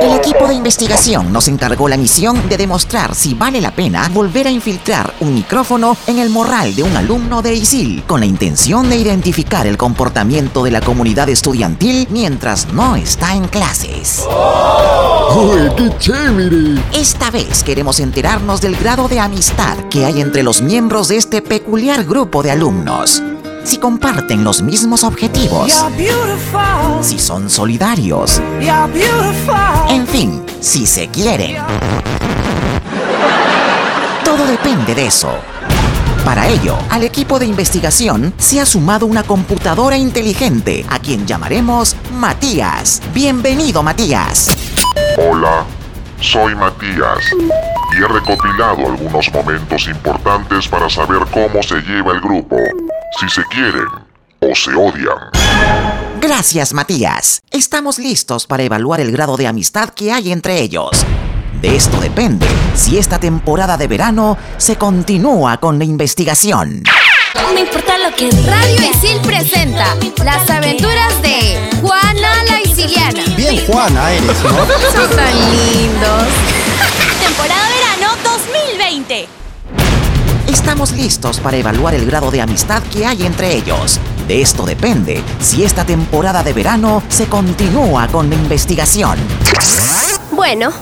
El equipo de investigación nos encargó la misión de demostrar si vale la pena volver a infiltrar un micrófono en el morral de un alumno de ISIL con la intención de identificar el comportamiento de la comunidad estudiantil mientras no está en clases. ¡Uy, qué chévere! Esta vez queremos enterarnos del grado de amistad que hay entre los miembros de este peculiar grupo de alumnos. Si comparten los mismos objetivos, si son solidarios, en fin, si se quieren. Todo depende de eso. Para ello, al equipo de investigación se ha sumado una computadora inteligente, a quien llamaremos Matías. Bienvenido, Matías. Hola, soy Matías y he recopilado algunos momentos importantes para saber cómo se lleva el grupo, si se quieren o se odian. Gracias, Matías. Estamos listos para evaluar el grado de amistad que hay entre ellos. De esto depende si esta temporada de verano se continúa con la investigación. No me importa lo que Radio Isil presenta. Las aventuras de Juana la Isiliana. Bien Juana eres, ¿no? Son tan lindos. Temporada verano 2020. Estamos listos para evaluar el grado de amistad que hay entre ellos. De esto depende si esta temporada de verano se continúa con la investigación. Bueno,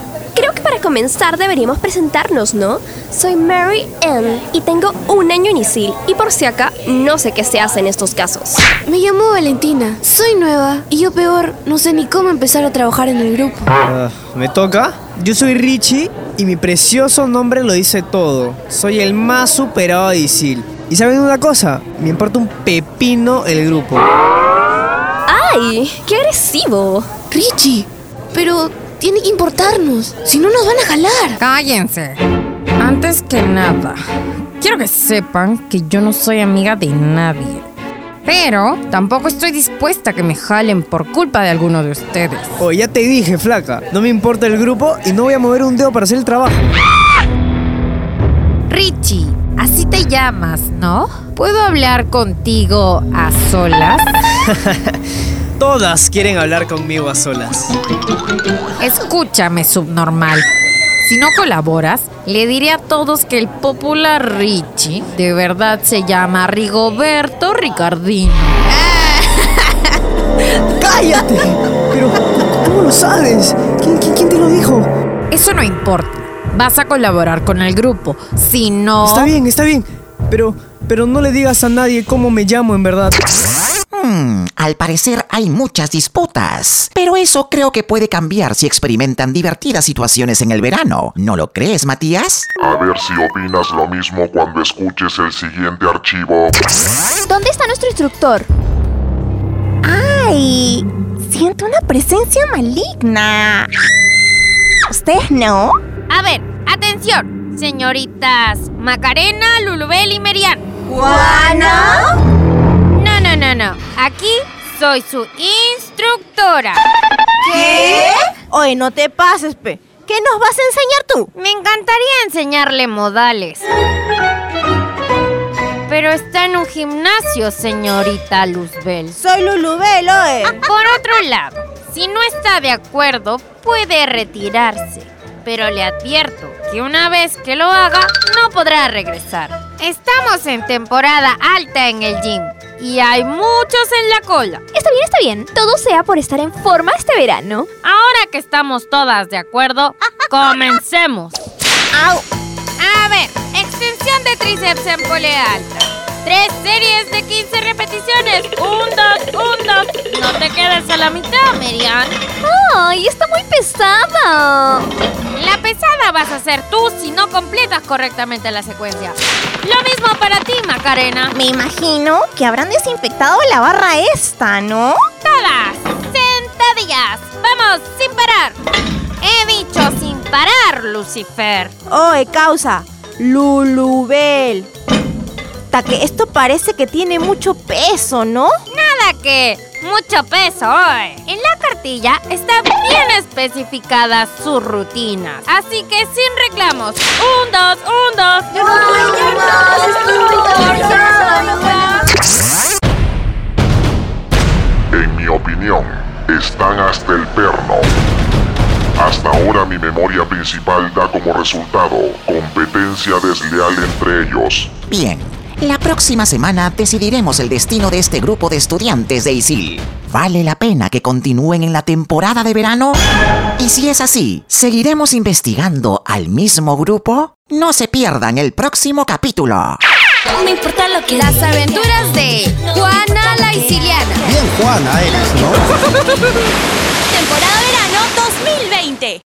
comenzar deberíamos presentarnos, ¿no? Soy Mary Ann y tengo un año en ISIL y por si acá no sé qué se hace en estos casos. Me llamo Valentina, soy nueva y yo peor, no sé ni cómo empezar a trabajar en el grupo. Ah, ¿Me toca? Yo soy Richie y mi precioso nombre lo dice todo. Soy el más superado de Isil. ¿Y saben una cosa? Me importa un pepino el grupo. ¡Ay! ¡Qué agresivo! Richie, pero tiene que importarnos, si no nos van a jalar. Cállense. Antes que nada, quiero que sepan que yo no soy amiga de nadie. Pero tampoco estoy dispuesta a que me jalen por culpa de alguno de ustedes. Oh, ya te dije, flaca. No me importa el grupo y no voy a mover un dedo para hacer el trabajo. Richie, así te llamas, ¿no? ¿Puedo hablar contigo a solas? Todas quieren hablar conmigo a solas. Escúchame, subnormal. Si no colaboras, le diré a todos que el popular Richie de verdad se llama Rigoberto Ricardino. ¡Cállate! Pero, ¿cómo lo sabes? ¿Quién, quién, quién te lo dijo? Eso no importa. Vas a colaborar con el grupo. Si no... Está bien, está bien. Pero, pero no le digas a nadie cómo me llamo en verdad. Hmm, al parecer hay muchas disputas. Pero eso creo que puede cambiar si experimentan divertidas situaciones en el verano. ¿No lo crees, Matías? A ver si opinas lo mismo cuando escuches el siguiente archivo. ¿Dónde está nuestro instructor? ¡Ay! Siento una presencia maligna. ¿Ustedes no? A ver, atención, señoritas Macarena, Lulubel y Merian. ¿Juana? No, no. Aquí soy su instructora. ¿Qué? Oye, no te pases, pe. ¿Qué nos vas a enseñar tú? Me encantaría enseñarle modales. Pero está en un gimnasio, señorita Luzbel. Soy Lulubel, oye. Por otro lado, si no está de acuerdo, puede retirarse. Pero le advierto que una vez que lo haga, no podrá regresar. Estamos en temporada alta en el gym y hay muchos en la cola. Está bien, está bien. Todo sea por estar en forma este verano. Ahora que estamos todas de acuerdo, comencemos. ¡Au! A ver, extensión de tríceps en polea alta. Tres series de 15 repeticiones. Un, dos, un, dos. No te quedes a la mitad, Merian. ¡Ay, está muy pesada! La pesada vas a ser tú si no completas correctamente la secuencia. Lo mismo para ti, Macarena. Me imagino que habrán desinfectado la barra esta, ¿no? Todas, sentadillas. Vamos, sin parar. He dicho sin parar, Lucifer. Oye, causa. Lulubel. Que esto parece que tiene mucho peso, ¿no? Nada que mucho peso hoy. En la cartilla está bien especificada sus rutinas. Así que sin reclamos. Un, dos, un, están hasta el perno. Hasta ahora mi memoria principal da como resultado competencia desleal entre ellos. Bien, la próxima semana decidiremos el destino de este grupo de estudiantes de ISIL. ¿Vale la pena que continúen en la temporada de verano? Y si es así, ¿seguiremos investigando al mismo grupo? No se pierdan el próximo capítulo. No me importa lo que Las aventuras de Juana la Isiliana. Bien Juana eres, ¿no? Temporada verano 2020.